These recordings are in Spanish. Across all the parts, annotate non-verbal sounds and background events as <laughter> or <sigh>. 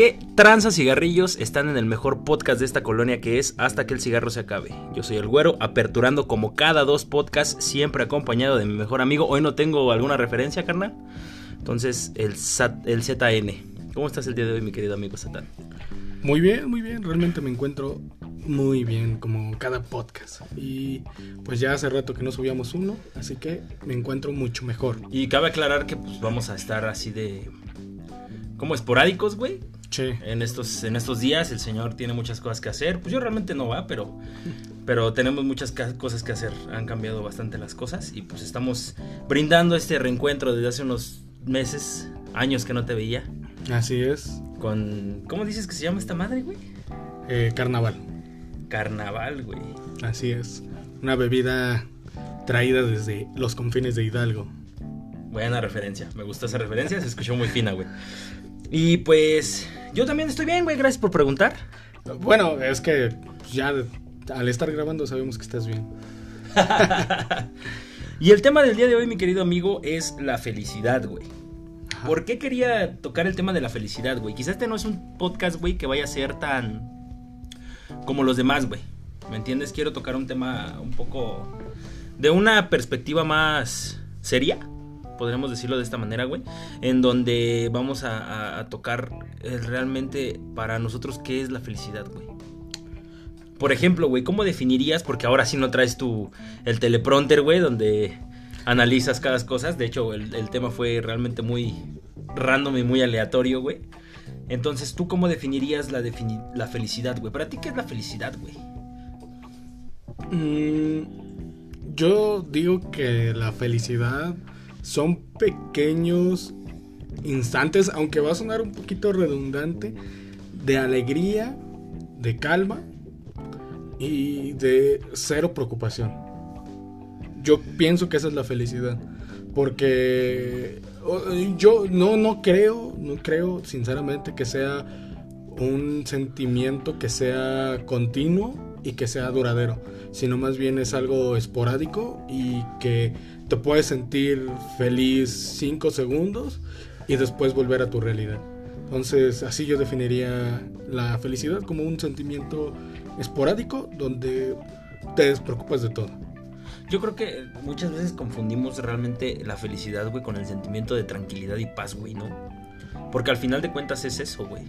¿Qué tranza cigarrillos están en el mejor podcast de esta colonia que es Hasta que el cigarro se acabe? Yo soy el güero, aperturando como cada dos podcasts, siempre acompañado de mi mejor amigo. Hoy no tengo alguna referencia, carnal. Entonces, el, el ZN. ¿Cómo estás el día de hoy, mi querido amigo Satán? Muy bien, muy bien. Realmente me encuentro muy bien como cada podcast. Y pues ya hace rato que no subíamos uno, así que me encuentro mucho mejor. Y cabe aclarar que pues vamos a estar así de... Como esporádicos, güey. En estos, en estos días el señor tiene muchas cosas que hacer. Pues yo realmente no va, pero, pero tenemos muchas cosas que hacer. Han cambiado bastante las cosas y pues estamos brindando este reencuentro desde hace unos meses, años que no te veía. Así es. Con, ¿cómo dices que se llama esta madre, güey? Eh, carnaval. Carnaval, güey. Así es. Una bebida traída desde los confines de Hidalgo. Buena referencia. Me gustó esa referencia. Se escuchó muy fina, güey. Y pues yo también estoy bien, güey. Gracias por preguntar. Bueno, es que ya al estar grabando sabemos que estás bien. <laughs> y el tema del día de hoy, mi querido amigo, es la felicidad, güey. ¿Por qué quería tocar el tema de la felicidad, güey? Quizás este no es un podcast, güey, que vaya a ser tan como los demás, güey. ¿Me entiendes? Quiero tocar un tema un poco de una perspectiva más seria podríamos decirlo de esta manera, güey, en donde vamos a, tocar eh, realmente para nosotros qué es la felicidad, güey. Por ejemplo, güey, ¿cómo definirías? Porque ahora sí no traes tu el teleprompter, güey, donde analizas cada cosa. De hecho, el, tema fue realmente muy random y muy aleatorio, güey. Entonces, ¿tú cómo definirías la, la felicidad, güey? ¿Para ti qué es la felicidad, güey? Mm, yo digo que la felicidad son pequeños instantes, aunque va a sonar un poquito redundante, de alegría, de calma y de cero preocupación. Yo pienso que esa es la felicidad, porque yo no, no creo, no creo sinceramente que sea un sentimiento que sea continuo y que sea duradero, sino más bien es algo esporádico y que te puedes sentir feliz cinco segundos y después volver a tu realidad. Entonces, así yo definiría la felicidad como un sentimiento esporádico donde te despreocupas de todo. Yo creo que muchas veces confundimos realmente la felicidad, güey, con el sentimiento de tranquilidad y paz, güey, ¿no? Porque al final de cuentas es eso, güey.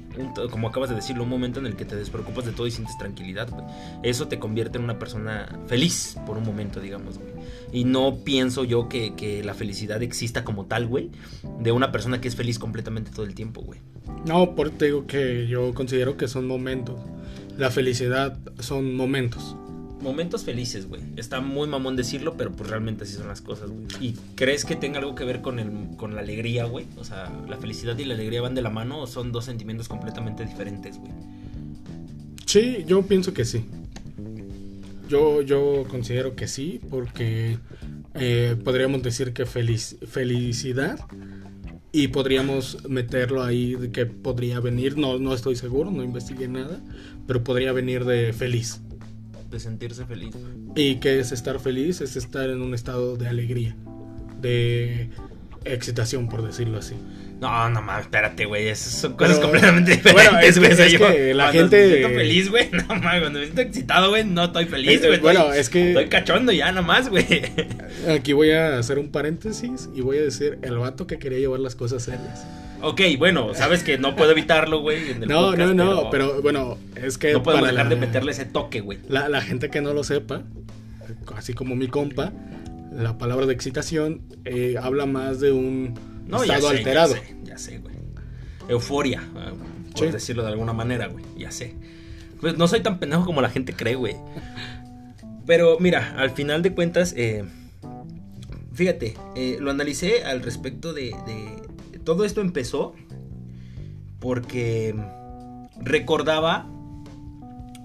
Como acabas de decirlo, un momento en el que te despreocupas de todo y sientes tranquilidad, güey. Eso te convierte en una persona feliz por un momento, digamos, güey. Y no pienso yo que, que la felicidad exista como tal, güey. De una persona que es feliz completamente todo el tiempo, güey. No, porque te digo que yo considero que son momentos. La felicidad son momentos momentos felices, güey. Está muy mamón decirlo, pero pues realmente así son las cosas, güey. ¿Y crees que tenga algo que ver con, el, con la alegría, güey? O sea, ¿la felicidad y la alegría van de la mano o son dos sentimientos completamente diferentes, güey? Sí, yo pienso que sí. Yo, yo considero que sí, porque eh, podríamos decir que feliz, felicidad y podríamos meterlo ahí de que podría venir, no, no estoy seguro, no investigué nada, pero podría venir de feliz de sentirse feliz. ¿Y qué es estar feliz? Es estar en un estado de alegría, de excitación, por decirlo así. No, no mames, espérate, güey. Esas son cosas completamente diferentes, bueno, es, güey. Es, que la gente. Me siento feliz, güey. <laughs> No mames, cuando me siento excitado, güey, no estoy feliz, güey. Bueno, es que. Estoy cachondo ya, nomás, güey. Aquí voy a hacer un paréntesis y voy a decir el vato que quería llevar las cosas serias. Ok, bueno, sabes que no puedo evitarlo, güey. No, no, no, pero, bueno, es que. No puedo dejar de meterle ese toque, güey. La, la, gente que no lo sepa, así como mi compa, la palabra de excitación eh, habla más de un estado alterado. Ya sé, ya sé, güey. Euforia, ah, por decirlo de alguna manera, güey. Ya sé. Pues no soy tan pendejo como la gente cree, güey. Pero mira, al final de cuentas, eh, fíjate, eh, lo analicé al respecto de, todo esto empezó porque recordaba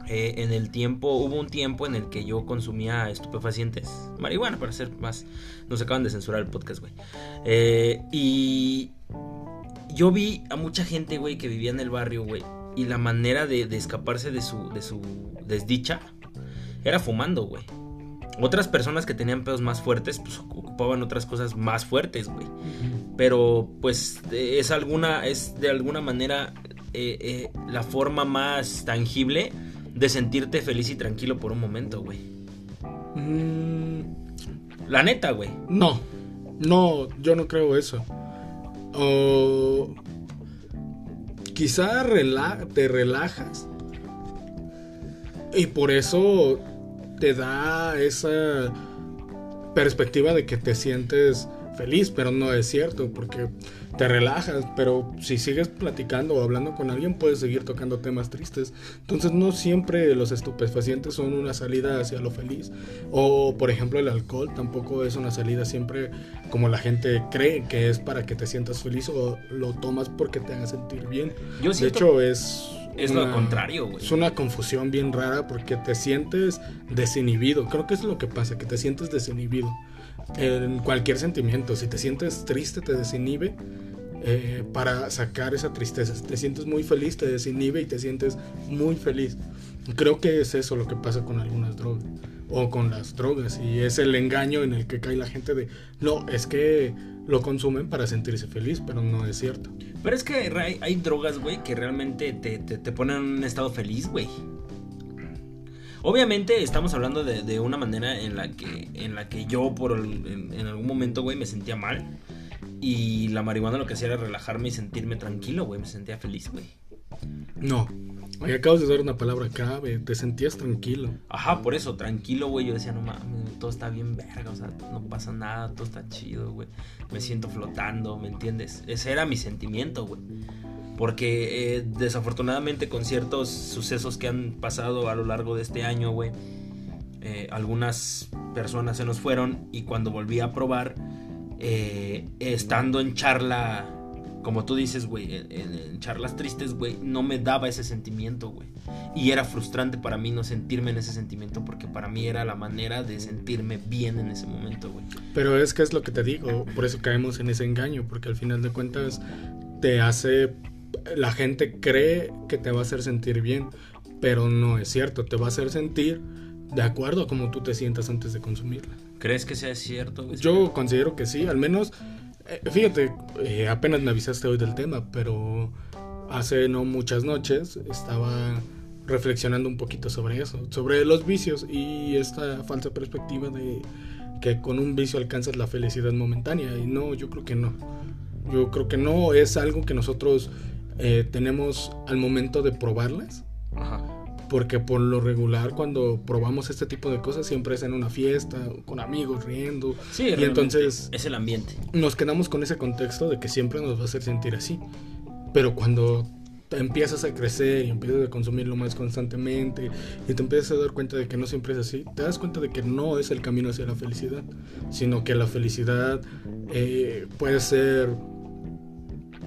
eh, en el tiempo, hubo un tiempo en el que yo consumía estupefacientes, marihuana para ser más, nos acaban de censurar el podcast, güey. Eh, y yo vi a mucha gente, güey, que vivía en el barrio, güey, y la manera de, de escaparse de su, de su desdicha era fumando, güey. Otras personas que tenían pedos más fuertes, pues ocupaban otras cosas más fuertes, güey. Pero pues es alguna, es de alguna manera eh, eh, la forma más tangible de sentirte feliz y tranquilo por un momento, güey. Mm, La neta, güey. no, no, yo no creo eso. O quizá rela- te relajas y por eso te da esa perspectiva de que te sientes feliz, pero no es cierto, porque te relajas, pero si sigues platicando o hablando con alguien puedes seguir tocando temas tristes. Entonces no siempre los estupefacientes son una salida hacia lo feliz. O por ejemplo el alcohol tampoco es una salida siempre como la gente cree que es para que te sientas feliz o lo tomas porque te haga sentir bien. Yo de siento hecho es... es lo contrario, güey. Es una confusión bien rara porque te sientes desinhibido. Creo que es lo que pasa, que te sientes desinhibido en cualquier sentimiento. Si te sientes triste, te desinhibe eh, para sacar esa tristeza. Si te sientes muy feliz, te desinhibe y te sientes muy feliz. Creo que es eso lo que pasa con algunas drogas o con las drogas y es el engaño en el que cae la gente de no, es que lo consumen para sentirse feliz, pero no es cierto. Pero es que hay, drogas, güey, que realmente te, te, ponen en un estado feliz, güey. Obviamente estamos hablando de, de, una manera en la que, en la que yo por en, algún momento, güey, me sentía mal. Y la marihuana lo que hacía era relajarme y sentirme tranquilo, güey. Me sentía feliz, güey. No. Oye, acabas de dar una palabra clave. Te sentías tranquilo. Ajá, por eso, tranquilo, güey. Yo decía, no mames, todo está bien verga. O sea, no pasa nada, todo está chido, güey. Me siento flotando, ¿me entiendes? Ese era mi sentimiento, güey. Porque eh, desafortunadamente con ciertos sucesos que han pasado a lo largo de este año, güey, eh, algunas personas se nos fueron y cuando volví a probar, eh, estando en charla, como tú dices, güey, en, en, charlas tristes, güey, no me daba ese sentimiento, güey. Y era frustrante para mí no sentirme en ese sentimiento porque para mí era la manera de sentirme bien en ese momento, güey. Pero es que es lo que te digo, por eso caemos en ese engaño, porque al final de cuentas te hace la gente cree que te va a hacer sentir bien, pero no es cierto, te va a hacer sentir de acuerdo a cómo tú te sientas antes de consumirla. ¿Crees que sea cierto? Güey? Yo considero que sí, al menos, eh, fíjate, eh, apenas me avisaste hoy del tema, pero hace no muchas noches estaba reflexionando un poquito sobre eso, sobre los vicios y esta falsa perspectiva de que con un vicio alcanzas la felicidad momentánea y no, yo creo que no. Yo creo que no es algo que nosotros eh, tenemos al momento de probarlas. Ajá. Porque por lo regular cuando probamos este tipo de cosas siempre es en una fiesta, con amigos, riendo. Sí, y entonces es el ambiente. Nos quedamos con ese contexto de que siempre nos va a hacer sentir así. Pero cuando empiezas a crecer y empiezas a consumirlo más constantemente y te empiezas a dar cuenta de que no siempre es así, te das cuenta de que no es el camino hacia la felicidad, sino que la felicidad eh, puede ser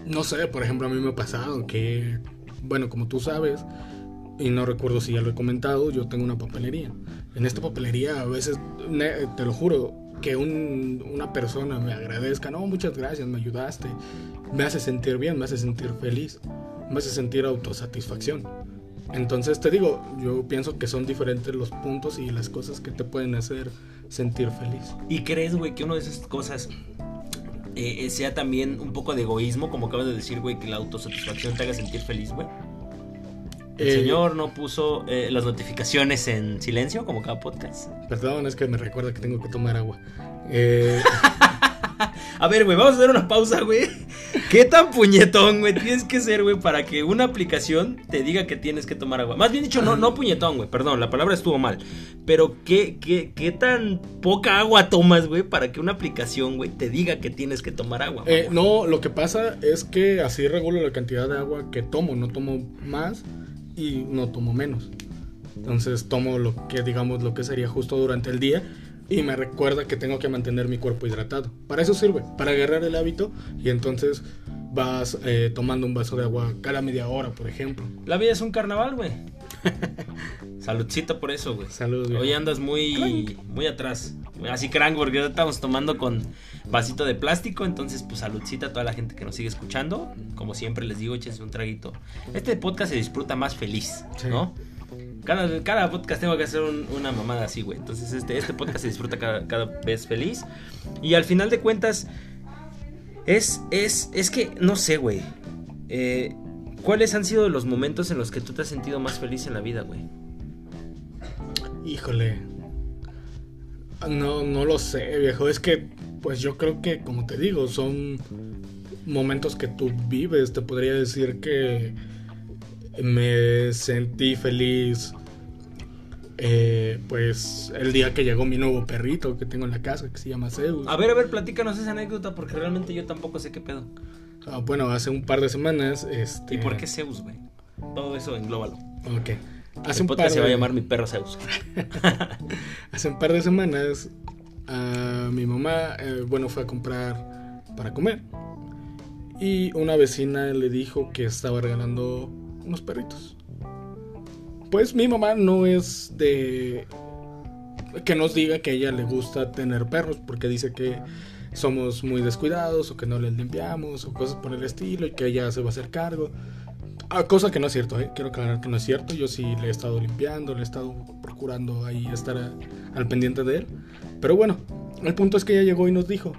no sé, por ejemplo, a mí me ha pasado que, bueno, como tú sabes, y no recuerdo si ya lo he comentado, yo tengo una papelería. En esta papelería a veces, te lo juro, que un, una persona me agradezca, no, muchas gracias, me ayudaste, me hace sentir bien, me hace sentir feliz, me hace sentir autosatisfacción. Entonces te digo, yo pienso que son diferentes los puntos y las cosas que te pueden hacer sentir feliz. ¿Y crees, güey, que una de esas cosas eh, sea también un poco de egoísmo, como acabas de decir, güey, que la autosatisfacción te haga sentir feliz, güey? El eh, señor no puso eh, las notificaciones en silencio, como cada podcast. Perdón, es que me recuerda que tengo que tomar agua. Eh... <laughs> a ver, güey, vamos a hacer una pausa, güey. ¿Qué tan puñetón, güey, tienes que ser, güey, para que una aplicación te diga que tienes que tomar agua? Más bien dicho, no, no puñetón, güey, perdón, la palabra estuvo mal. Pero ¿qué, qué, qué tan poca agua tomas, güey, para que una aplicación, güey, te diga que tienes que tomar agua? No, lo que pasa es que así regulo la cantidad de agua que tomo. No tomo más y no tomo menos. Entonces tomo lo que digamos lo que sería justo durante el día y me recuerda que tengo que mantener mi cuerpo hidratado. Para eso sirve, para agarrar el hábito y entonces vas eh, tomando un vaso de agua cada media hora, por ejemplo. La vida es un carnaval, güey. <laughs> Saludcita por eso, güey. Salud, Hoy andas muy muy atrás. Así crank porque estamos tomando con vasito de plástico, entonces pues saludcita a toda la gente que nos sigue escuchando. Como siempre les digo, échense un traguito. Este podcast se disfruta más feliz, sí. ¿no? Cada, cada, podcast tengo que hacer un, una mamada así, güey. Entonces este, este podcast se disfruta cada, cada, vez feliz. Y al final de cuentas, es, es, es que, no sé, güey. Eh, ¿Cuáles han sido los momentos en los que tú te has sentido más feliz en la vida, güey? Híjole. No, no lo sé, viejo. Es que, pues yo creo que, como te digo, son momentos que tú vives. Te podría decir que me sentí feliz. eh, pues el día que llegó mi nuevo perrito que tengo en la casa, que se llama Zeus. A ver, a ver, platícanos esa anécdota porque realmente yo tampoco sé qué pedo. Ah, bueno, hace un par de semanas. Este... ¿Y por qué Zeus, güey? Todo eso englóbalo. Ok. Hace un par de... se va a llamar mi perro Zeus. <laughs> hace un par de semanas, uh, mi mamá, eh, bueno, fue a comprar para comer. Y una vecina le dijo que estaba regalando unos perritos. Pues mi mamá no es de que nos diga que a ella le gusta tener perros porque dice que somos muy descuidados o que no les limpiamos o cosas por el estilo y que ella se va a hacer cargo. Ah, cosa que no es cierto, ¿eh? quiero aclarar que no es cierto. Yo sí le he estado limpiando, le he estado procurando ahí estar a, al pendiente de él. Pero bueno, el punto es que ella llegó y nos dijo,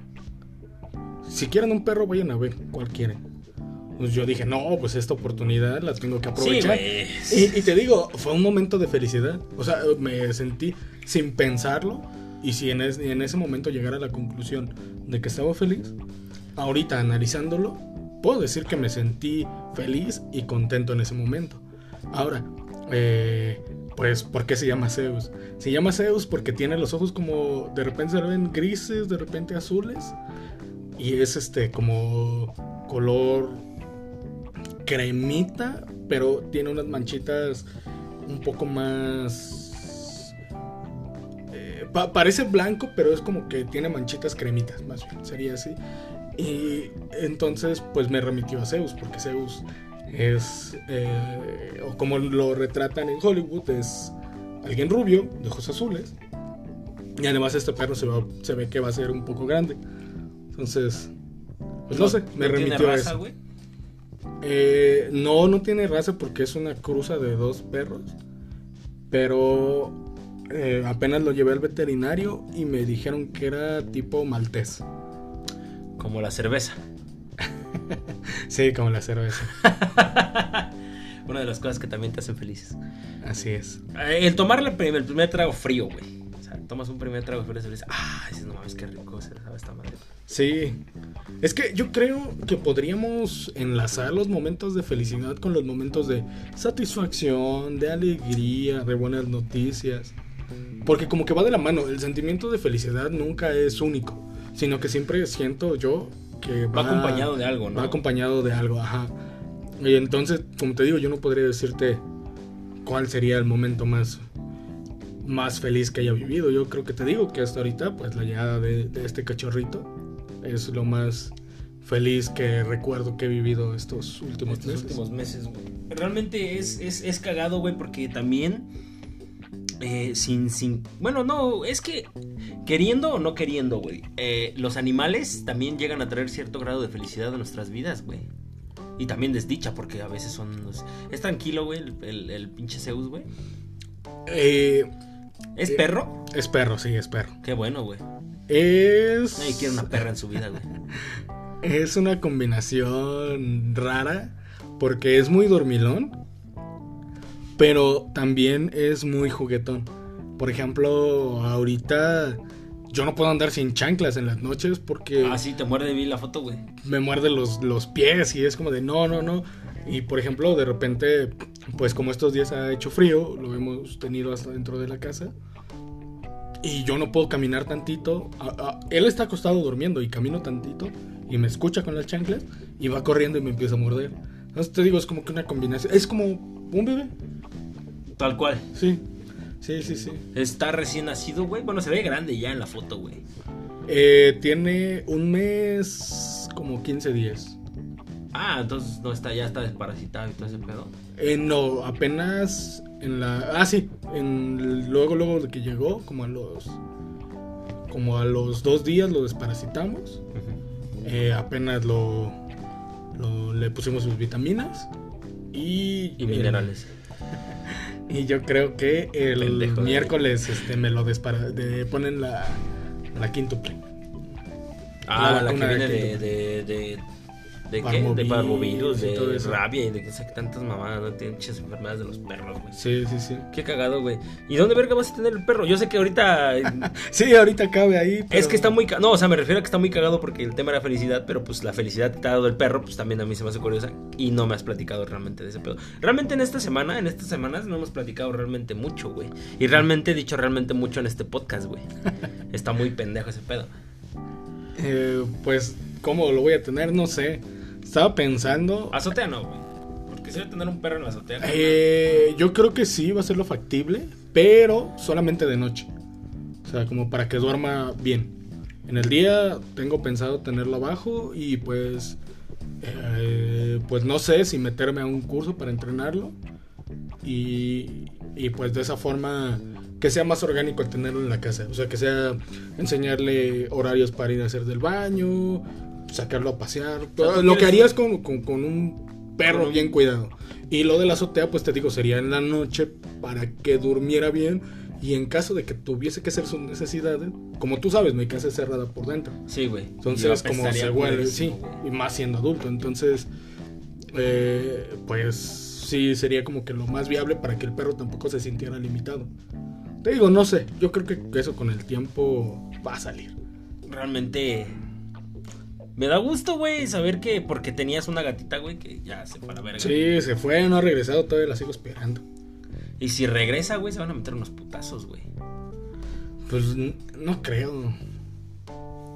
si quieren un perro, vayan a ver cuál quieren. Pues yo dije, no, pues esta oportunidad la tengo que aprovechar. Sí, y, y, te digo, fue un momento de felicidad. O sea, me sentí sin pensarlo. Y si en, es, en ese momento llegara a la conclusión de que estaba feliz, ahorita analizándolo, puedo decir que me sentí feliz y contento en ese momento. Ahora, eh, pues, ¿por qué se llama Zeus? Se llama Zeus porque tiene los ojos como de repente se ven grises, de repente azules. Y es este como color cremita, pero tiene unas manchitas un poco más... Pa parece blanco, pero es como que tiene manchitas cremitas, más bien, sería así. Y entonces pues me remitió a Zeus, porque Zeus es, eh, o como lo retratan en Hollywood, es alguien rubio, de ojos azules. Y además este perro se, va, se ve que va a ser un poco grande. Entonces, pues no, no sé, me ¿no remitió tiene a raza, eso. güey? Eh, no, no tiene raza porque es una cruza de dos perros. Pero eh, apenas lo llevé al veterinario y me dijeron que era tipo maltés. Como la cerveza. <laughs> Sí, como la cerveza. <laughs> Una de las cosas que también te hacen felices. Así es. Eh, El tomar la prim- el primer trago frío, güey. O sea, tomas un primer trago frío y dices, ah, dices, no mames, qué rico se sabe esta madre. Sí. Es que yo creo que podríamos enlazar los momentos de felicidad con los momentos de satisfacción, de alegría, de buenas noticias. Porque como que va de la mano, el sentimiento de felicidad nunca es único, sino que siempre siento yo que Va acompañado de algo, ¿no? Va acompañado de algo, ajá. Y entonces, como te digo, yo no podría decirte cuál sería el momento más más feliz que haya vivido. Yo creo que te digo que hasta ahorita, pues la llegada de, de este cachorrito es lo más feliz que recuerdo que he vivido estos últimos Estos meses. últimos meses, güey. Realmente es, es, es cagado, güey, porque también. Eh, sin, sin. Bueno, no, es que. Queriendo o no queriendo, güey. eh, los animales también llegan a traer cierto grado de felicidad a nuestras vidas, güey. Y también desdicha, porque a veces son. los- Es tranquilo, güey, el, el- el pinche Zeus, güey. Eh, ¿Es Eh, perro? es perro, sí, es perro. Qué bueno, güey. Es. Nadie quiere una perra en su vida, güey. <laughs> Es una combinación rara porque es muy dormilón, pero también es muy juguetón. Por ejemplo, ahorita yo no puedo andar sin chanclas en las noches porque Ah, sí, te muerde vi la foto, güey. me muerde los, los pies y es como de no, no, no. Y por ejemplo, de repente, pues como estos días ha hecho frío, lo hemos tenido hasta dentro de la casa. Y yo no puedo caminar tantito. A- a- él está acostado durmiendo y camino tantito y me escucha con las chanclas y va corriendo y me empieza a morder. Entonces te digo, es como que una combinación. Es como un bebé. Tal cual. Sí, sí, sí, sí. Está recién nacido, güey. Bueno, se ve grande ya en la foto, güey. Eh, tiene un mes, como 15 días. Ah, entonces no está, ya está desparasitado y todo ese pedo. Eh, no, apenas en la. Ah, sí. En, luego, luego de que llegó, como a los. Como a los dos días lo desparasitamos. Eh, apenas lo, lo- Le pusimos sus vitaminas. Y. Y minerales. <laughs> <laughs> Y yo creo que el Pendejo de- miércoles este, me lo despara, de, ponen la, la quíntuple. Ah, La la, que de viene de, quinto. de, de- ¿De qué? De parvovirus, y todo de eso. rabia y de que sé que tantas mamadas, no tienen muchas enfermedades de los perros, güey. Sí, sí, sí. Qué cagado, güey. ¿Y dónde verga vas a tener el perro? Yo sé que ahorita <laughs> Sí, ahorita cabe ahí. Es que está muy... ca- No, o sea, me refiero a que está muy cagado porque el tema era felicidad, pero pues la felicidad que te ha dado el perro, pues también a mí se me hace curiosa y no me has platicado realmente de ese pedo. Realmente en esta semana, en estas semanas no hemos platicado realmente mucho, güey. Y realmente he dicho realmente mucho en este podcast, güey. <laughs> Está muy pendejo ese pedo. Eh, pues, ¿cómo lo voy a tener? No sé. Estaba pensando. Azotea no, güey. Porque si a tener un perro en la azotea. Eh, yo creo que sí va a ser lo factible, pero solamente de noche. O sea, como para que duerma bien. En el día tengo pensado tenerlo abajo y pues, eh, pues no sé si meterme a un curso para entrenarlo y, y pues de esa forma que sea más orgánico el tenerlo en la casa. O sea, que sea enseñarle horarios para ir a hacer del baño, sacarlo a pasear. lo que harías con, con- con un perro bien cuidado. Y lo de la azotea, pues te digo, sería en la noche para que durmiera bien. Y en caso de que tuviese que hacer sus necesidades, como tú sabes, mi casa es cerrada por dentro. Sí, güey. Entonces, como se huele, sí, y más siendo adulto. Entonces, eh, pues sí, sería como que lo más viable para que el perro tampoco se sintiera limitado. Te digo, no sé, yo creo que eso con el tiempo va a salir. Realmente... Me da gusto, güey, saber que porque tenías una gatita, güey, que ya se fue a la verga. Sí, se fue, no ha regresado, todavía la sigo esperando. Y si regresa, güey, se van a meter unos putazos, güey. Pues no creo.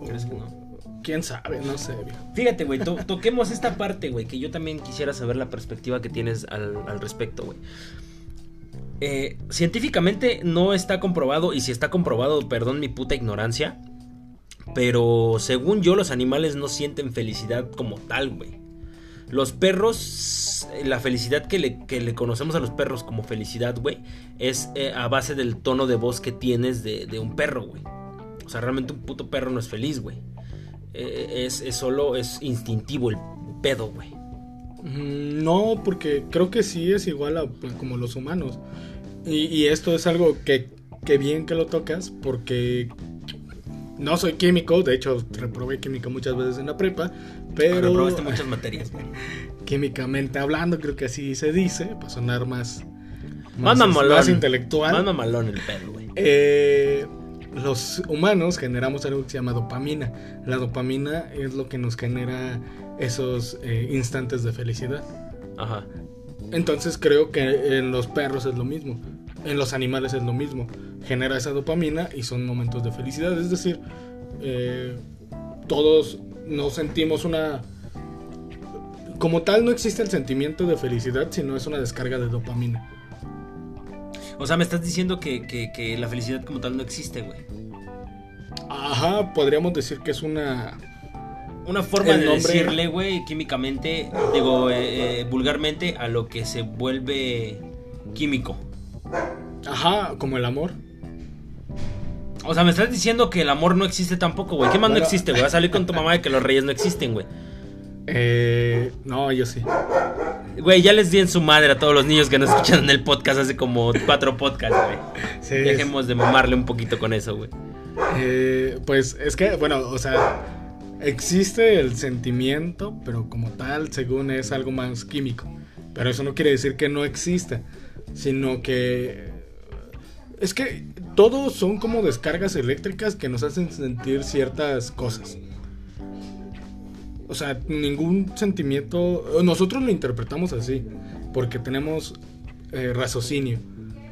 ¿Crees que no? ¿Quién sabe? No sé. Fíjate, güey, to- toquemos esta parte, güey, que yo también quisiera saber la perspectiva que tienes al, al respecto, güey. Eh, científicamente no está comprobado, y si está comprobado, perdón mi puta ignorancia, pero según yo los animales no sienten felicidad como tal, güey. Los perros, eh, la felicidad que le, que le conocemos a los perros como felicidad, güey, es eh, a base del tono de voz que tienes de, de un perro, güey. O sea, realmente un puto perro no es feliz, güey. Eh, es, es solo, es instintivo el pedo, güey. Mm, No, porque creo que sí es igual a pues, como los humanos. Y, y esto es algo que, que bien que lo tocas, porque no soy químico, de hecho reprobé química muchas veces en la prepa, pero Reprobaste muchas materias, <laughs> químicamente hablando, creo que así se dice, para sonar más, Más más intelectual. Más mamalón el pedo, güey. Eh, los humanos generamos algo que se llama dopamina. La dopamina es lo que nos genera esos eh, instantes de felicidad. Ajá. Entonces creo que en los perros es lo mismo. En los animales es lo mismo. Genera esa dopamina y son momentos de felicidad. Es decir, eh, todos nos sentimos una... Como tal no existe el sentimiento de felicidad, sino es una descarga de dopamina. O sea, me estás diciendo que, que- que la felicidad como tal no existe, güey. Ajá, podríamos decir que es una... Una forma El de nombre- decirle, güey, químicamente, digo, eh, eh, vulgarmente, a lo que se vuelve químico. Ajá, como el amor. O sea, me estás diciendo que el amor no existe tampoco, güey. ¿Qué más no existe, güey? Vas a salir con tu mamá de que los reyes no existen, güey. Eh, no, yo sí. Güey, ya les di en su madre a todos los niños que nos escuchan en el podcast hace como cuatro podcasts, güey. Sí, Dejemos de mamarle un poquito con eso, güey. Eh, pues es que, bueno, o sea, existe el sentimiento, pero como tal, según es algo más químico. Pero eso no quiere decir que no exista, sino que... Es que todos son como descargas eléctricas que nos hacen sentir ciertas cosas. O sea, ningún sentimiento... Nosotros lo interpretamos así, porque tenemos eh, raciocinio.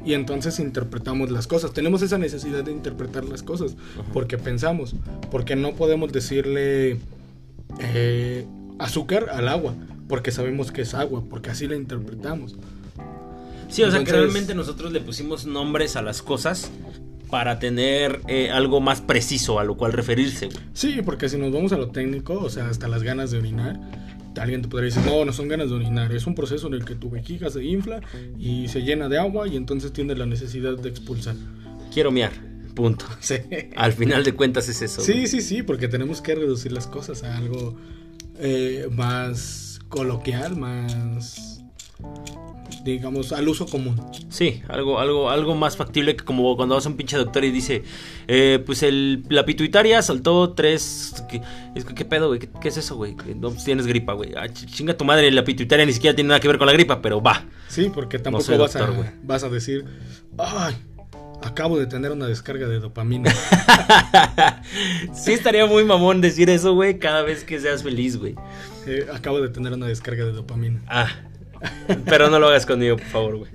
Y entonces interpretamos las cosas. Tenemos esa necesidad de interpretar las cosas. Porque pensamos. Porque no podemos decirle eh, azúcar al agua. Porque sabemos que es agua. Porque así la interpretamos. Sí, o sea que realmente nosotros le pusimos nombres a las cosas para tener eh, algo más preciso a lo cual referirse, güey. Sí, porque si nos vamos a lo técnico, o sea, hasta las ganas de orinar, alguien te podría decir, no, no son ganas de orinar, es un proceso en el que tu vejiga se infla y se llena de agua y entonces tienes la necesidad de expulsar. Quiero miar, punto. <laughs> Sí. Al final de cuentas es eso. Sí, güey. sí, sí, porque tenemos que reducir las cosas a algo eh, más coloquial, más... digamos, al uso común. Sí, algo, algo, algo más factible que como cuando vas a un pinche doctor y dice, eh, pues el, la pituitaria saltó tres... ¿Qué, ¿qué pedo, güey? ¿Qué, es eso, güey? No pues, tienes gripa, güey. Ah, chinga tu madre, la pituitaria ni siquiera tiene nada que ver con la gripa, pero va. Sí, porque tampoco vas, a, vas a decir, ay, acabo de tener una descarga de dopamina. <laughs> sí, estaría muy mamón decir eso, güey, cada vez que seas feliz, güey. Eh, acabo de tener una descarga de dopamina. Ah, pero no lo hagas conmigo, por favor, güey.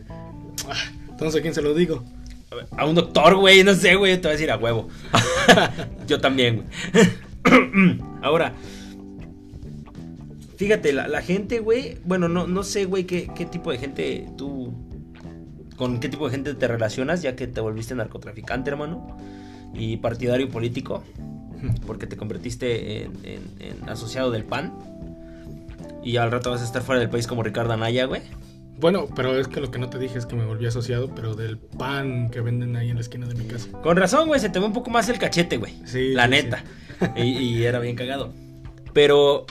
Entonces, ¿a quién se lo digo? A un doctor, güey, no sé, güey, te voy a decir a huevo. <laughs> Yo también, güey. <clears throat> Ahora, fíjate, la, gente, güey, bueno, no, no sé, güey, qué, qué tipo de gente tú con qué tipo de gente te relacionas, ya que te volviste narcotraficante, hermano, y partidario político, porque te convertiste en, asociado del PAN, y al rato vas a estar fuera del país como Ricardo Anaya, güey. Bueno, pero es que lo que no te dije es que me volví asociado, pero del pan que venden ahí en la esquina de mi casa. Con razón, güey, se te ve un poco más el cachete, güey. Sí. La neta. Y, era bien cagado. Pero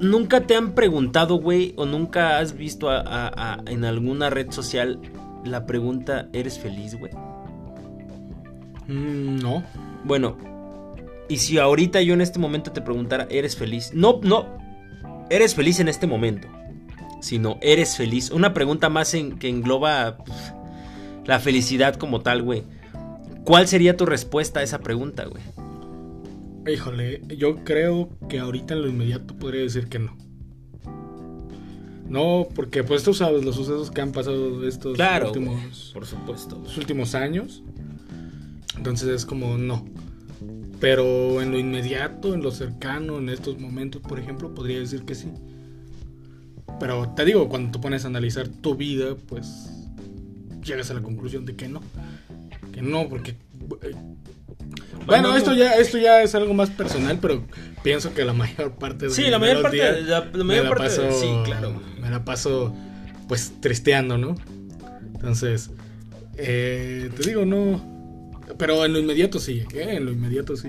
nunca te han preguntado, güey, o nunca has visto en alguna red social la pregunta, ¿eres feliz, güey? Mm, no. Bueno, y si ahorita yo en este momento te preguntara, ¿eres feliz? No, no, eres feliz en este momento, sino eres feliz. Una pregunta más en, que engloba la felicidad como tal, güey. ¿Cuál sería tu respuesta a esa pregunta, güey? Híjole, yo creo que ahorita en lo inmediato podría decir que no. No, porque pues tú sabes los sucesos que han pasado estos últimos. por supuesto. Los últimos años. Entonces es como no. Pero en lo inmediato, en lo cercano, en estos momentos, por ejemplo, podría decir que sí. Pero te digo, cuando tú pones a analizar tu vida, pues llegas a la conclusión de que no. Que no, porque eh, bueno, esto ya, esto ya es algo más personal, pero pienso que la mayor parte de Sí, la mayor parte, la, mayor parte paso, sí, claro. Me la paso pues tristeando, ¿no? Entonces, eh, te digo, no. Pero en lo inmediato sí, ¿eh? En lo inmediato sí.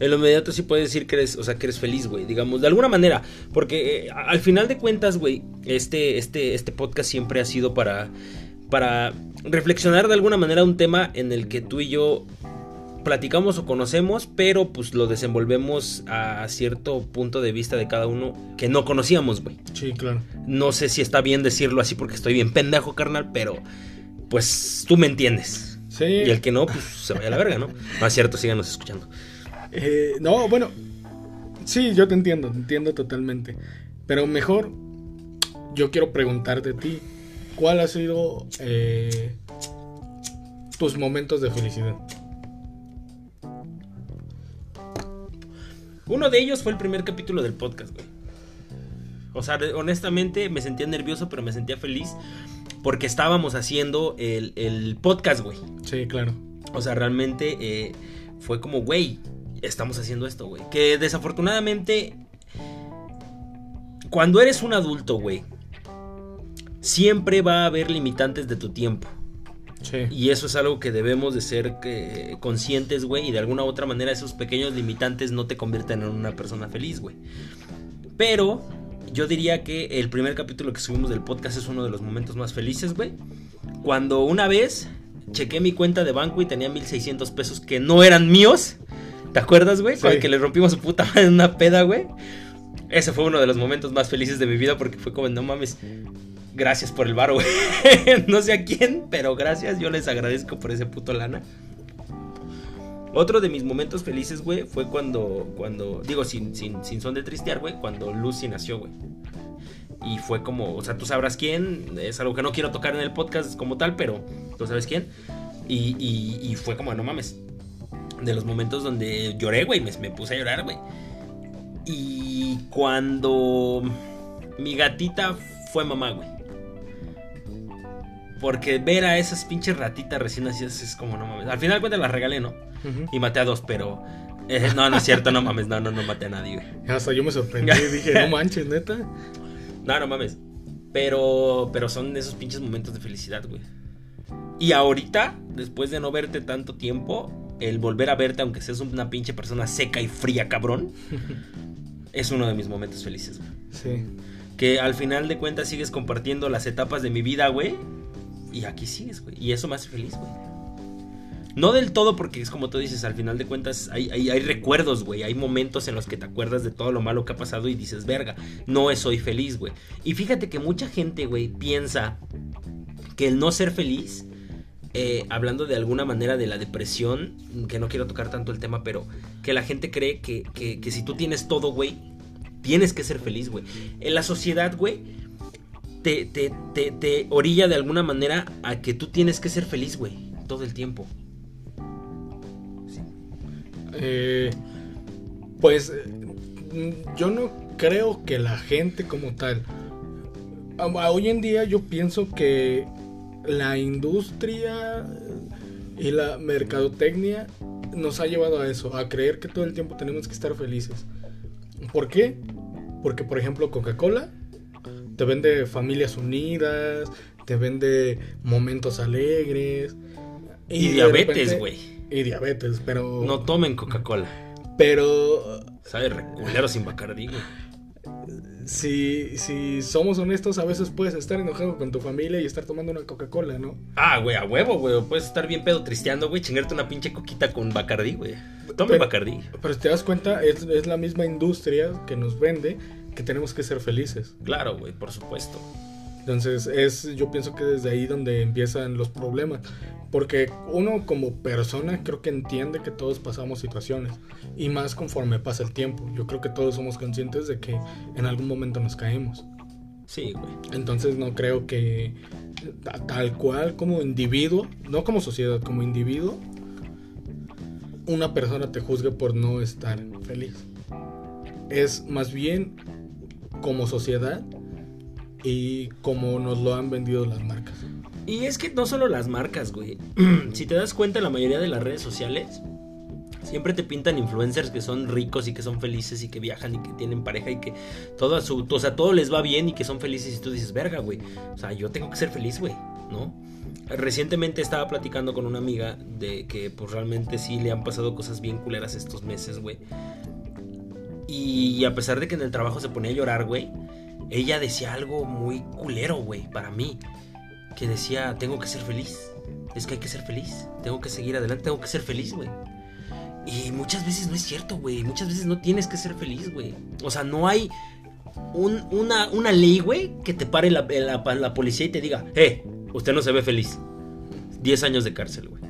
En lo inmediato sí puedes decir que eres, o sea, que eres feliz, güey, digamos, de alguna manera. Porque eh, al final de cuentas, güey, este, este, este podcast siempre ha sido para, para reflexionar de alguna manera un tema en el que tú y yo platicamos o conocemos, pero pues lo desenvolvemos a cierto punto de vista de cada uno que no conocíamos, güey. Sí, claro. No sé si está bien decirlo así porque estoy bien pendejo, carnal, pero pues tú me entiendes. Sí. Y el que no, pues se vaya a la verga, ¿no? No es cierto, síganos escuchando. Eh, no, bueno, sí, yo te entiendo, te entiendo totalmente. Pero mejor, yo quiero preguntarte a ti, ¿cuál ha sido eh, tus momentos de felicidad? Uno de ellos fue el primer capítulo del podcast, güey. O sea, honestamente me sentía nervioso, pero me sentía feliz porque estábamos haciendo el, podcast, güey. Sí, claro. O sea, realmente eh, fue como, güey, estamos haciendo esto, güey. Que desafortunadamente, cuando eres un adulto, güey, siempre va a haber limitantes de tu tiempo. Y eso es algo que debemos de ser eh, conscientes, güey. Y de alguna u otra manera esos pequeños limitantes no te convierten en una persona feliz, güey. Pero yo diría que el primer capítulo que subimos del podcast es uno de los momentos más felices, güey. Cuando una vez chequé mi cuenta de banco y tenía 1600 pesos que no eran míos. ¿Te acuerdas, güey? Sí. que le rompimos su puta madre en una peda, güey. Ese fue uno de los momentos más felices de mi vida porque fue como, no mames, gracias por el bar, güey. <laughs> no sé a quién, pero gracias. Yo les agradezco por ese puto lana. Otro de mis momentos felices, güey, fue cuando, cuando, digo, sin, sin, sin son de tristear, güey, cuando Lucy nació, güey. Y fue como, o sea, tú sabrás quién, es algo que no quiero tocar en el podcast como tal, pero tú sabes quién. Y, y, fue como, no mames, de los momentos donde lloré, güey, me, me puse a llorar, güey. Y cuando mi gatita fue mamá, güey. Porque ver a esas pinches ratitas recién nacidas es como, no mames. Al final cuenta las regalé, ¿no? Y maté a dos, pero... Eh, no, no es cierto, no mames, no, no, no maté a nadie, güey. Hasta yo me sorprendí y dije, no manches, neta. No, no mames. Pero, pero son esos pinches momentos de felicidad, güey. Y ahorita, después de no verte tanto tiempo, el volver a verte, aunque seas una pinche persona seca y fría, cabrón, <laughs> es uno de mis momentos felices, güey. Sí. que al final de cuentas sigues compartiendo las etapas de mi vida, güey. Y aquí sigues, güey. Y eso me hace feliz, güey. No del todo porque es como tú dices, al final de cuentas hay, hay, recuerdos, güey. Hay momentos en los que te acuerdas de todo lo malo que ha pasado y dices, verga, no soy feliz, güey. Y fíjate que mucha gente, güey, piensa que el no ser feliz, eh, hablando de alguna manera de la depresión, que no quiero tocar tanto el tema, pero que la gente cree que, que si tú tienes todo, güey, tienes que ser feliz, güey. En la sociedad, güey, te, te, te, orilla de alguna manera a que tú tienes que ser feliz, güey, todo el tiempo. Eh, pues yo no creo que la gente como tal. Hoy en día yo pienso que la industria y la mercadotecnia nos ha llevado a eso, a creer que todo el tiempo tenemos que estar felices. ¿Por qué? Porque por ejemplo Coca-Cola te vende familias unidas, te vende momentos alegres. Y, diabetes, güey. Y diabetes, pero. No tomen Coca-Cola. Pero. Sabe reculero sin Bacardi, güey. Si, si somos honestos, a veces puedes estar enojado con tu familia y estar tomando una Coca-Cola, ¿no? Ah, güey, a huevo, güey. Puedes estar bien pedo tristeando, güey, chingarte una pinche coquita con Bacardi, güey. Tome Bacardi. Pero si te das cuenta, es, es la misma industria que nos vende que tenemos que ser felices. Claro, güey, por supuesto. Entonces, es, yo pienso que desde ahí donde empiezan los problemas. Porque uno como persona creo que entiende que todos pasamos situaciones. Y más conforme pasa el tiempo. Yo creo que todos somos conscientes de que en algún momento nos caemos. Sí, güey. Entonces no creo que tal cual como individuo, no como sociedad, como individuo, una persona te juzgue por no estar feliz. Es más bien como sociedad y como nos lo han vendido las marcas. Y es que no solo las marcas, güey. <clears throat> si te das cuenta, la mayoría de las redes sociales siempre te pintan influencers que son ricos y que son felices y que viajan y que tienen pareja y que todo su, o sea, todo les va bien y que son felices y tú dices, "Verga, güey." O sea, yo tengo que ser feliz, güey, ¿no? Recientemente estaba platicando con una amiga de que pues realmente sí le han pasado cosas bien culeras estos meses, güey. Y a pesar de que en el trabajo se ponía a llorar, güey, ella decía algo muy culero, güey, para mí. Que decía, tengo que ser feliz. Es que hay que ser feliz. Tengo que seguir adelante, tengo que ser feliz, güey. Y muchas veces no es cierto, güey. Muchas veces no tienes que ser feliz, güey. O sea, no hay una, una ley, güey, que te pare la, la, policía y te diga, eh, usted no se ve feliz. 10 años de cárcel, güey.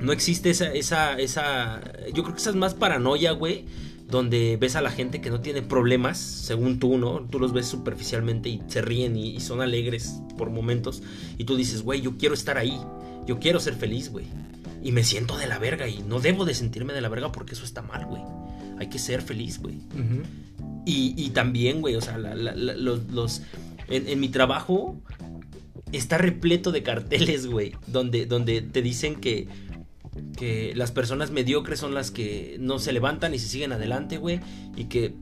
No existe esa, esa, esa... Yo creo que esa es más paranoia, güey donde ves a la gente que no tiene problemas, según tú, ¿no? Tú los ves superficialmente y se ríen y, son alegres por momentos. Y tú dices, güey, yo quiero estar ahí, yo quiero ser feliz, güey. Y me siento de la verga y no debo de sentirme de la verga porque eso está mal, güey. Hay que ser feliz, güey. y, también, güey, o sea, los... en, en mi trabajo está repleto de carteles, güey, donde, donde te dicen que que las personas mediocres son las que no se levantan y se siguen adelante, güey. Y que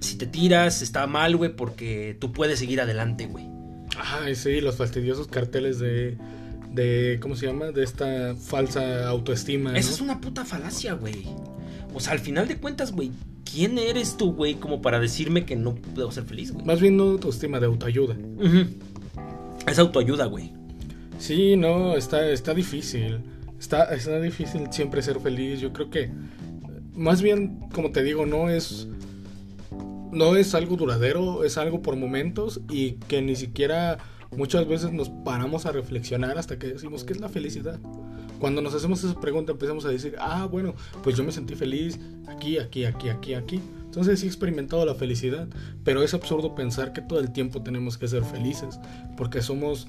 si te tiras está mal, güey, porque tú puedes seguir adelante, güey. Ay, sí, los fastidiosos carteles de, de, ¿cómo se llama? De esta falsa autoestima. Esa es una puta falacia, güey. O sea, al final de cuentas, güey, ¿quién eres tú, güey, como para decirme que no puedo ser feliz, güey? Más bien no autoestima, de autoayuda. Es autoayuda, güey. Sí, no, está, está difícil. Está, está difícil siempre ser feliz. Yo creo que, más bien, como te digo, no es, no es algo duradero, es algo por momentos y que ni siquiera muchas veces nos paramos a reflexionar hasta que decimos, ¿qué es la felicidad? Cuando nos hacemos esa pregunta empezamos a decir, ah, bueno, pues yo me sentí feliz aquí, aquí, aquí, aquí, aquí. Entonces sí he experimentado la felicidad, pero es absurdo pensar que todo el tiempo tenemos que ser felices, porque somos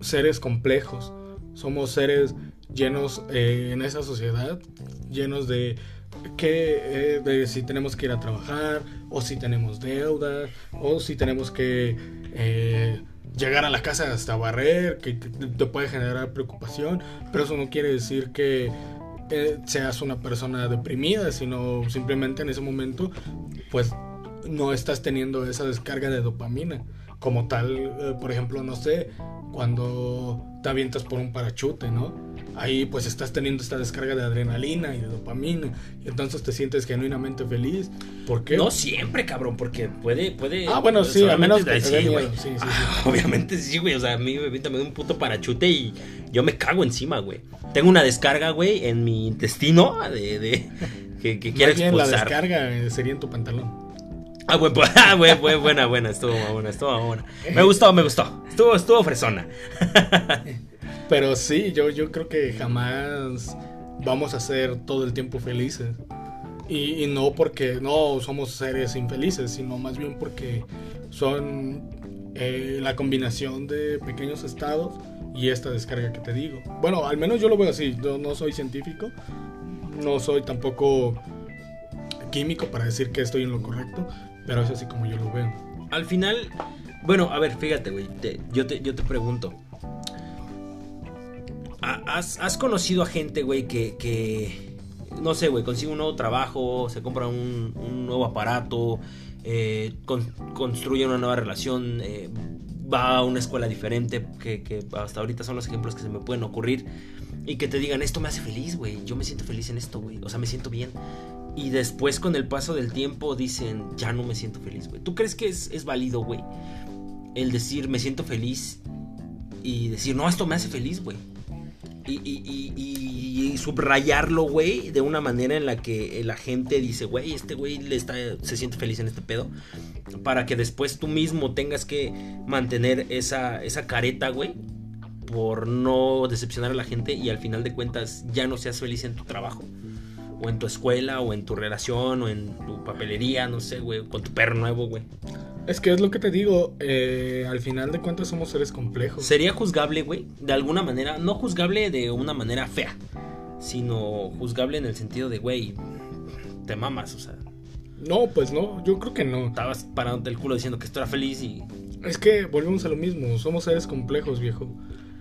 seres complejos, somos seres llenos eh, en esa sociedad, llenos de que eh, de si tenemos que ir a trabajar o si tenemos deuda o si tenemos que eh, llegar a la casa hasta barrer que, te puede generar preocupación pero eso no quiere decir que seas una persona deprimida sino simplemente en ese momento pues no estás teniendo esa descarga de dopamina. Como tal por ejemplo no sé cuando te avientas por un parachute no ahí pues estás teniendo esta descarga de adrenalina y de dopamina y entonces te sientes genuinamente feliz. ¿Por qué? No siempre, cabrón, porque puede, puede. Ah, bueno, sí, a menos que sí, güey. sí, sí. Ah, <laughs> Obviamente sí, güey. O sea, a mí me me da un puto parachute y yo me cago encima, güey. Tengo una descarga, güey, en mi intestino de, de que, que quiero bien la expulsar. descarga eh, sería en tu pantalón. Ah, buen, <laughs> ah, buen, buen, buena, buena, estuvo buena, estuvo buena. Me gustó, me gustó. Estuvo, estuvo fresona. <laughs> Pero sí, yo, yo creo que jamás vamos a ser todo el tiempo felices. Y, no porque no somos seres infelices, sino más bien porque son eh, la combinación de pequeños estados y esta descarga que te digo. Bueno, al menos yo lo veo así. Yo no soy científico, no soy tampoco químico para decir que estoy en lo correcto, pero es así como yo lo veo. Al final, bueno, a ver, fíjate, güey. yo, te, yo te pregunto. ¿Ha- ¿Has, has conocido a gente, güey, que, que, no sé, güey, consigue un nuevo trabajo, se compra un, un nuevo aparato, eh, con- construye una nueva relación, eh, va a una escuela diferente, que, que hasta ahorita son los ejemplos que se me pueden ocurrir, y que te digan, esto me hace feliz, güey, yo me siento feliz en esto, güey, o sea, me siento bien. Y después con el paso del tiempo dicen, ya no me siento feliz, güey. ¿Tú crees que es, es válido, güey? El decir, me siento feliz y decir, no, esto me hace feliz, güey. Y, y- y- y- subrayarlo, güey, de una manera en la que la gente dice, güey, este güey se siente feliz en este pedo. Para que después tú mismo tengas que mantener esa, esa careta, güey, por no decepcionar a la gente y al final de cuentas ya no seas feliz en tu trabajo. O en tu escuela, o en tu relación, o en tu papelería, no sé, güey, con tu perro nuevo, güey. Es que es lo que te digo, eh, al final de cuentas somos seres complejos. Sería juzgable, güey, de alguna manera, no juzgable de una manera fea, sino juzgable en el sentido de, güey, te mamas, o sea, No, pues no, yo creo que no. estabas parándote el culo diciendo que esto era feliz y... Es que volvemos a lo mismo, somos seres complejos, viejo.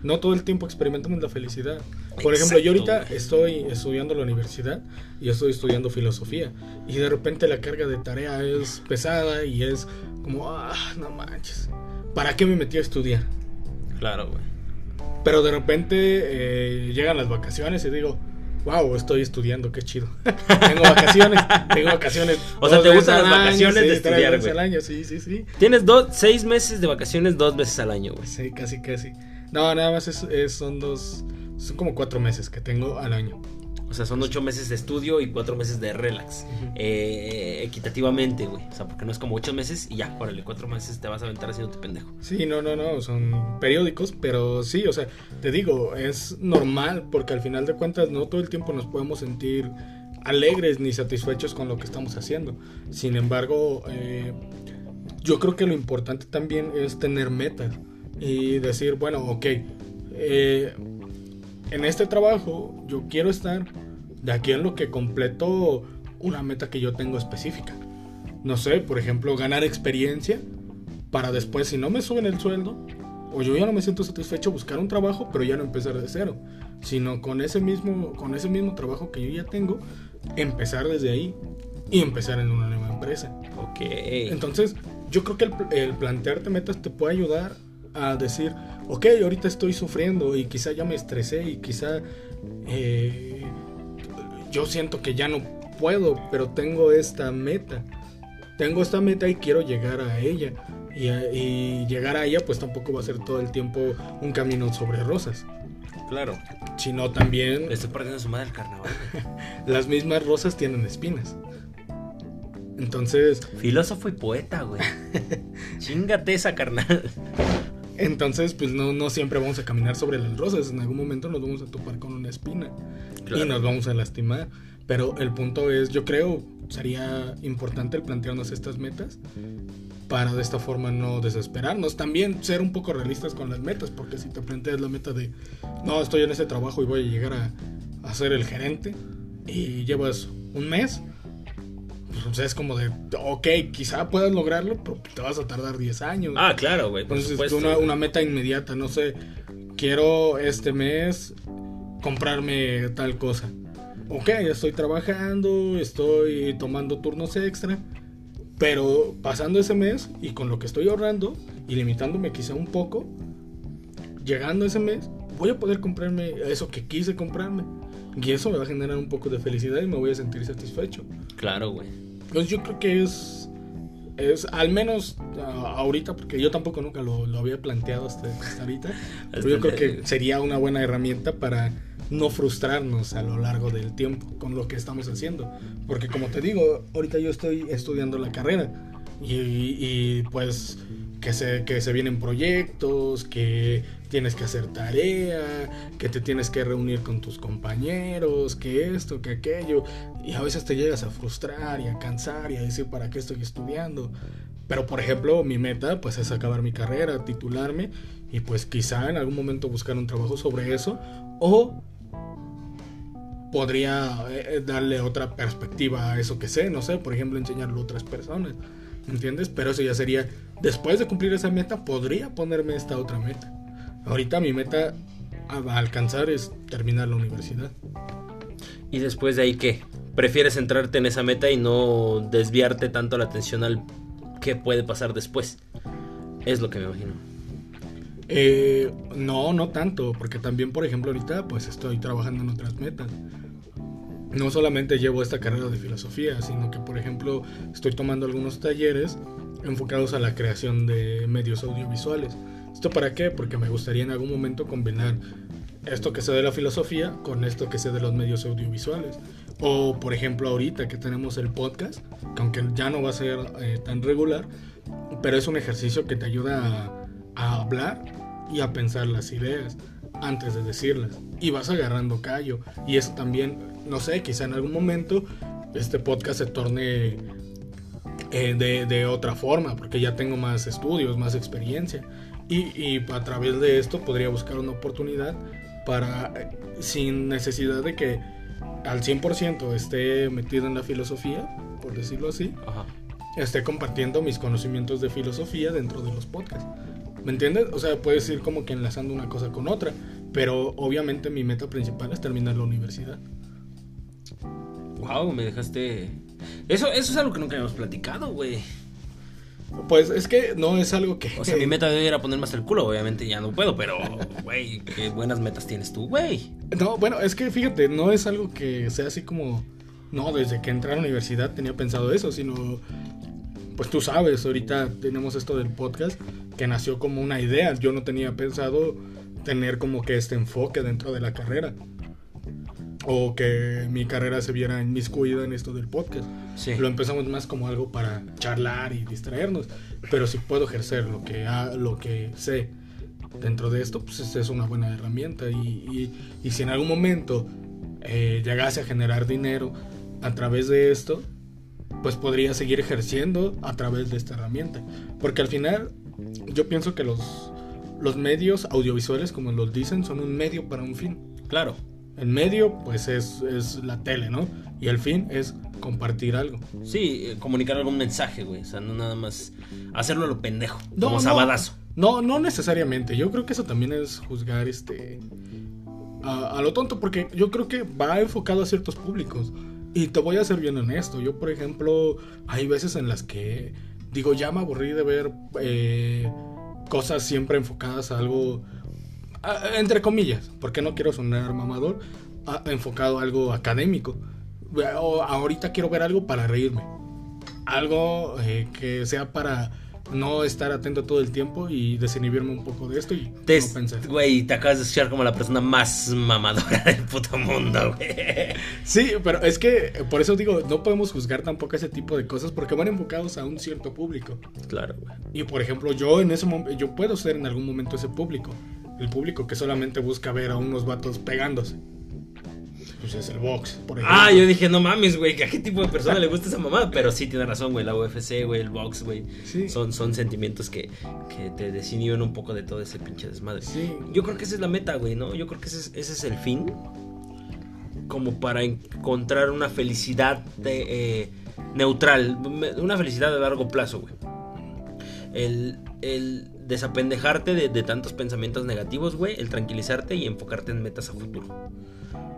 No todo el tiempo experimentamos la felicidad. Por ejemplo, yo ahorita estoy estudiando la universidad y estoy estudiando filosofía. Y de repente la carga de tarea es pesada y es como, ah, no manches. ¿Para qué me metí a estudiar? Claro, güey. Pero de repente eh, llegan las vacaciones y digo, wow, estoy estudiando, qué chido. <laughs> tengo vacaciones, tengo vacaciones. O sea, ¿te gustan las año, vacaciones de tres estudiar, güey? al año, sí, sí, sí. Tienes dos, seis meses de vacaciones dos veces al año, güey. Sí, casi, casi. No, nada más es, es- son dos, son como cuatro meses que tengo al año. O sea, son ocho meses de estudio y cuatro meses de relax. Eh, equitativamente, güey. O sea, porque no es como ocho meses y ya, órale, cuatro meses te vas a aventar haciéndote pendejo. Sí, no, no, no, son periódicos, pero sí, o sea, te digo, es normal porque al final de cuentas no todo el tiempo nos podemos sentir alegres ni satisfechos con lo que estamos haciendo. Sin embargo, eh, yo creo que lo importante también es tener metas y decir, bueno, ok, eh, en este trabajo yo quiero estar de aquí en lo que completo una meta que yo tengo específica. No sé, por ejemplo, ganar experiencia para después, si no me suben el sueldo, o yo ya no me siento satisfecho, buscar un trabajo, pero ya no empezar de cero, sino con ese mismo, con ese mismo trabajo que yo ya tengo, empezar desde ahí y empezar en una nueva empresa. Ok. Entonces, yo creo que el, el plantearte metas te puede ayudar a decir, ok, ahorita estoy sufriendo y quizá ya me estresé y quizá eh, yo siento que ya no puedo, pero tengo esta meta. Tengo esta meta y quiero llegar a ella. Y, a- y llegar a ella pues tampoco va a ser todo el tiempo un camino sobre rosas. Claro. Sino también Le estoy partiendo su madre el carnaval. <laughs> las mismas rosas tienen espinas. Entonces, Filósofo y poeta, güey. <laughs> Chingate esa carnal. Entonces, pues no, no siempre vamos a caminar sobre las rosas. En algún momento nos vamos a topar con una espina Claro. y nos vamos a lastimar. Pero el punto es, yo creo, sería importante el plantearnos estas metas para de esta forma no desesperarnos. También ser un poco realistas con las metas, porque si te planteas la meta de, no, estoy en ese trabajo y voy a llegar a, a ser el gerente y llevas un mes, pues es como de, ok, quizá puedas lograrlo, pero te vas a tardar 10 años. Ah, claro, güey. Entonces, supuesto. una, una meta inmediata, no sé, quiero este mes comprarme tal cosa. Ok, estoy trabajando, estoy tomando turnos extra, pero pasando ese mes y con lo que estoy ahorrando y limitándome quizá un poco, llegando ese mes, voy a poder comprarme eso que quise comprarme. Y eso me va a generar un poco de felicidad y me voy a sentir satisfecho. Claro, güey. Entonces yo creo que es, es al menos ah, ahorita, porque yo tampoco nunca lo, lo había planteado hasta, hasta ahorita, <laughs> pero yo creo que sería una buena herramienta para no frustrarnos a lo largo del tiempo con lo que estamos haciendo. Porque como te digo, ahorita yo estoy estudiando la carrera y, y pues que se, que se vienen proyectos, que tienes que hacer tarea, que te tienes que reunir con tus compañeros, que esto, que aquello. Y a veces te llegas a frustrar y a cansar y a decir para qué estoy estudiando. Pero por ejemplo, mi meta pues es acabar mi carrera, titularme y pues quizá en algún momento buscar un trabajo sobre eso o podría eh, darle otra perspectiva a eso que sé, no sé, por ejemplo, enseñarlo a otras personas. ¿Entiendes? Pero eso ya sería, después de cumplir esa meta, podría ponerme esta otra meta. Ahorita mi meta a alcanzar es terminar la universidad. ¿Y después de ahí qué? ¿Prefieres centrarte en esa meta y no desviarte tanto la atención al qué puede pasar después? Es lo que me imagino. Eh, no, no tanto, porque también, por ejemplo, ahorita pues estoy trabajando en otras metas no solamente llevo esta carrera de filosofía, sino que por ejemplo estoy tomando algunos talleres enfocados a la creación de medios audiovisuales. ¿Esto para qué? Porque me gustaría en algún momento combinar esto que sé de la filosofía con esto que sé de los medios audiovisuales. O por ejemplo ahorita que tenemos el podcast, que aunque ya no va a ser eh, tan regular, pero es un ejercicio que te ayuda a hablar y a pensar las ideas antes de decirlas. Y vas agarrando callo. Y eso también no sé, quizá en algún momento este podcast se torne eh, de, otra forma, porque ya tengo más estudios, más experiencia. Y, a través de esto podría buscar una oportunidad para, sin necesidad de que al 100% esté metido en la filosofía, por decirlo así, esté compartiendo mis conocimientos de filosofía dentro de los podcasts. ¿Me entiendes? O sea, puedes ir como que enlazando una cosa con otra, pero obviamente mi meta principal es terminar la universidad. Wow, me dejaste. Eso, eso es algo que nunca habíamos platicado, güey. Pues es que no es algo que. O sea, mi <laughs> meta era poner más el culo, obviamente ya no puedo, pero, <laughs> güey, qué buenas metas tienes tú, güey. No, bueno, es que fíjate, no es algo que sea así como. No, desde que entré a la universidad tenía pensado eso, sino. Pues tú sabes, ahorita tenemos esto del podcast que nació como una idea. Yo no tenía pensado tener como que este enfoque dentro de la carrera o que mi carrera se viera inmiscuida en esto del podcast. Lo empezamos más como algo para charlar y distraernos, pero si puedo ejercer lo que, lo que sé dentro de esto, pues es una buena herramienta y, y, si en algún momento eh, llegase a generar dinero a través de esto, pues podría seguir ejerciendo a través de esta herramienta. Porque al final yo pienso que los, los medios audiovisuales, como los dicen, son un medio para un fin. Claro. El medio, pues es, es la tele, ¿no? Y el fin es compartir algo. Sí, eh, comunicar algún mensaje, güey. O sea, no nada más hacerlo a lo pendejo, no, como sabadazo. No, no necesariamente. Yo creo que eso también es juzgar este a, lo tonto, porque yo creo que va enfocado a ciertos públicos. Y te voy a ser bien honesto. Yo, por ejemplo, hay veces en las que digo, ya me aburrí de ver eh, cosas siempre enfocadas a algo entre comillas, porque no quiero sonar mamador, enfocado a algo académico. ahorita quiero ver algo para reírme. Algo eh, que sea para no estar atento todo el tiempo y desinhibirme un poco de esto y te, no. Güey, te acabas de escuchar como la persona más mamadora <laughs> del puto mundo, güey. Sí, pero es que por eso digo, no podemos juzgar tampoco ese tipo de cosas porque van enfocados a un cierto público. Claro, güey. Y por ejemplo, yo en ese momento, yo puedo ser en algún momento ese público el público que solamente busca ver a unos vatos pegándose. Pues es el box, por ejemplo. Ah, yo dije, no mames, güey, ¿a qué tipo de persona le gusta esa mamada? Pero sí tiene razón, güey, la UFC, güey, el box, güey. Son, son sentimientos que, que te desinhiben un poco de todo ese pinche desmadre. Sí. Yo creo que esa es la meta, güey, ¿no? Yo creo que ese es, ese es el fin. Como para encontrar una felicidad de, eh, neutral, una felicidad a largo plazo, güey. El, el desapendejarte de, tantos pensamientos negativos, güey, el tranquilizarte y enfocarte en metas a futuro.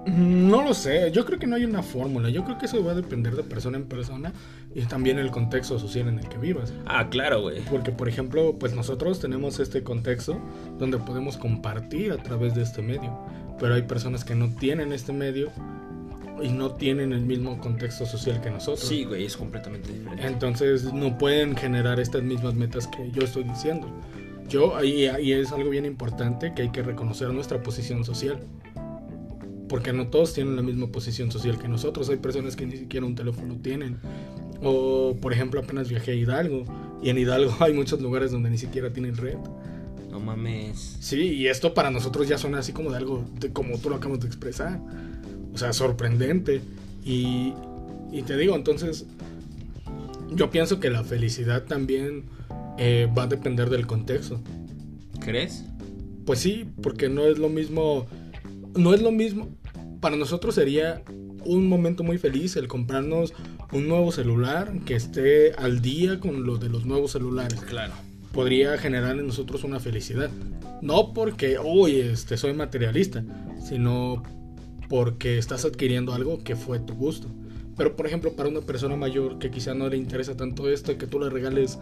Mm, no lo sé, yo creo que no hay una fórmula, yo creo que eso va a depender de persona en persona y también el contexto social en el que vivas. Ah, claro, güey. Porque, por ejemplo, pues nosotros tenemos este contexto donde podemos compartir a través de este medio, pero hay personas que no tienen este medio y no tienen el mismo contexto social que nosotros. Sí, güey, es completamente diferente. Entonces no pueden generar estas mismas metas que yo estoy diciendo. Yo, ahí, ahí es algo bien importante que hay que reconocer nuestra posición social porque no todos tienen la misma posición social que nosotros. Hay personas que ni siquiera un teléfono tienen. O, por ejemplo, apenas viajé a Hidalgo. Y en Hidalgo <laughs> hay muchos lugares donde ni siquiera tienen red. No mames. Sí, y esto para nosotros ya suena así como de algo, de, como tú lo acabas de expresar. O sea, sorprendente. Y, y te digo, entonces, yo pienso que la felicidad también eh, va a depender del contexto. ¿Crees? Pues sí, porque no es lo mismo. No es lo mismo para nosotros sería un momento muy feliz el comprarnos un nuevo celular que esté al día con lo de los nuevos celulares. Claro. Podría generar en nosotros una felicidad. No porque, hoy este, soy materialista, sino porque estás adquiriendo algo que fue tu gusto. Pero, por ejemplo, para una persona mayor que quizá no le interesa tanto esto, que tú le regales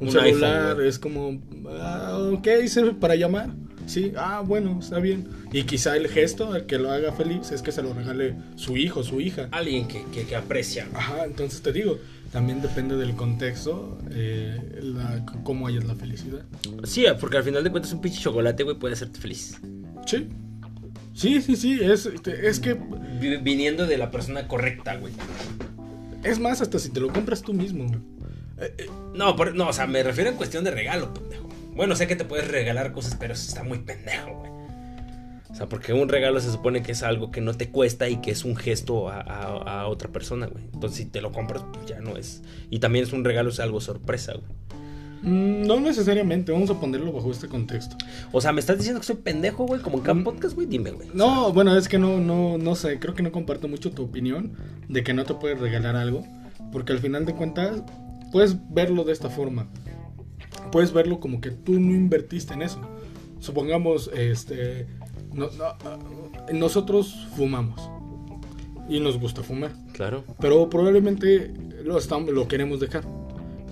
un, celular, es como, ah, ok, sirve para llamar Sí, ah, bueno, está bien. Y quizá el gesto al que lo haga feliz es que se lo regale su hijo, su hija. Alguien que, que, aprecia. Ajá, entonces te digo, también depende del contexto, eh, la, cómo hayas la felicidad. Sí, porque al final de cuentas un pinche chocolate, güey, puede hacerte feliz. Sí. Sí, sí, sí, es, es que... Viniendo de la persona correcta, güey. Es más, hasta si te lo compras tú mismo. Eh, eh, no, no, o sea, me refiero en cuestión de regalo, pendejo. Bueno, sé que te puedes regalar cosas, pero eso está muy pendejo, güey. O sea, porque un regalo se supone que es algo que no te cuesta y que es un gesto a, otra persona, güey. Entonces, si te lo compras, pues ya no es. Y también es un regalo, es algo sorpresa, güey. Mm, no necesariamente, vamos a ponerlo bajo este contexto. O sea, ¿me estás diciendo que soy pendejo, güey? Como en cada mm, podcast, güey, dime, güey. No, bueno, es que no, no, no sé, creo que no comparto mucho tu opinión de que no te puedes regalar algo. Porque al final de cuentas, puedes verlo de esta forma puedes verlo como que tú no invertiste en eso. Supongamos, este, nosotros fumamos y nos gusta fumar. Claro. Pero probablemente lo, estamos, lo queremos dejar.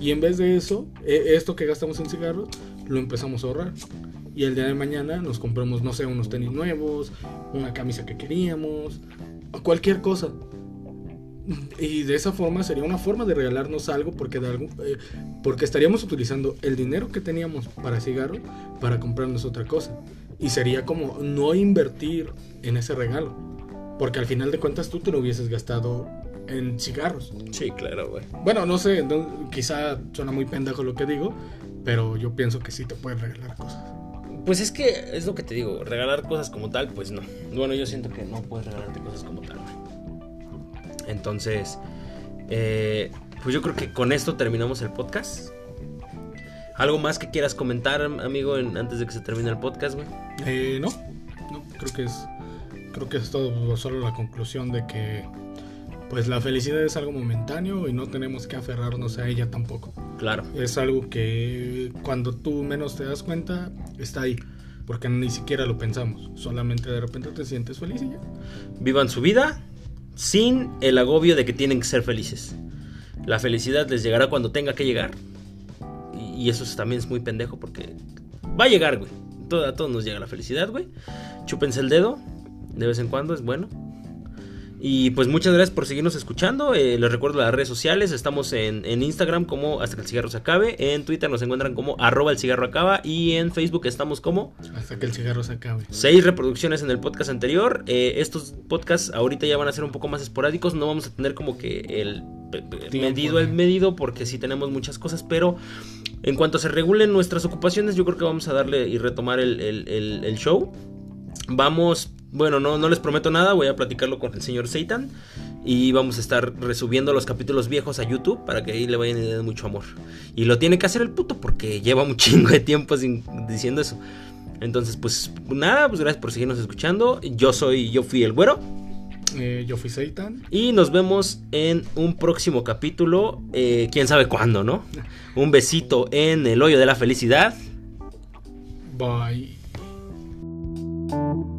Y en vez de eso, e, esto que gastamos en cigarros, lo empezamos a ahorrar. Y el día de mañana nos compramos, no sé, unos tenis nuevos, una camisa que queríamos, o cualquier cosa. Y de esa forma sería una forma de regalarnos algo porque, de algo, eh, porque estaríamos utilizando el dinero que teníamos para cigarro para comprarnos otra cosa. Y sería como no invertir en ese regalo. Porque al final de cuentas tú te lo hubieses gastado en cigarros. Sí, claro, güey. Bueno, no sé, quizá suena muy pendejo lo que digo, pero yo pienso que sí te puedes regalar cosas. Pues es que es lo que te digo, regalar cosas como tal, pues no. Bueno, yo siento que no puedes regalarte cosas como tal, güey. Entonces, eh, pues yo creo que con esto terminamos el podcast. ¿Algo más que quieras comentar, amigo, antes de que se termine el podcast, güey? Eh, no, no, creo que es, creo que es todo solo la conclusión de que, pues la felicidad es algo momentáneo y no tenemos que aferrarnos a ella tampoco. Claro. Es algo que cuando tú menos te das cuenta está ahí porque ni siquiera lo pensamos, solamente de repente te sientes feliz y ya. Vivan su vida, sin el agobio de que tienen que ser felices. La felicidad les llegará cuando tenga que llegar. Y, eso también es muy pendejo porque va a llegar, güey. a todos nos llega la felicidad, güey. Chúpense el dedo. De vez en cuando es bueno. Y pues muchas gracias por seguirnos escuchando. Eh, les recuerdo las redes sociales. Estamos en, Instagram como Hasta que el cigarro se acabe. En Twitter nos encuentran como arroba el cigarro acaba. Y en Facebook estamos como Hasta que el cigarro se acabe. Seis reproducciones en el podcast anterior. Eh, estos podcasts ahorita ya van a ser un poco más esporádicos. No vamos a tener como que el medido el medido porque sí tenemos muchas cosas. Pero en cuanto se regulen nuestras ocupaciones yo creo que vamos a darle y retomar el, el show. Vamos bueno, no, no les prometo nada, voy a platicarlo con el señor Seitan. Y vamos a estar resubiendo los capítulos viejos a YouTube para que ahí le vayan a dar mucho amor. Y lo tiene que hacer el puto porque lleva un <laughs> chingo de tiempo sin, diciendo eso. Entonces, pues nada, pues gracias por seguirnos escuchando. Yo soy, yo fui el güero. Eh, yo fui Seitan. Y nos vemos en un próximo capítulo. Eh, quién sabe cuándo, ¿no? Un besito en el hoyo de la felicidad. Bye. Thank you.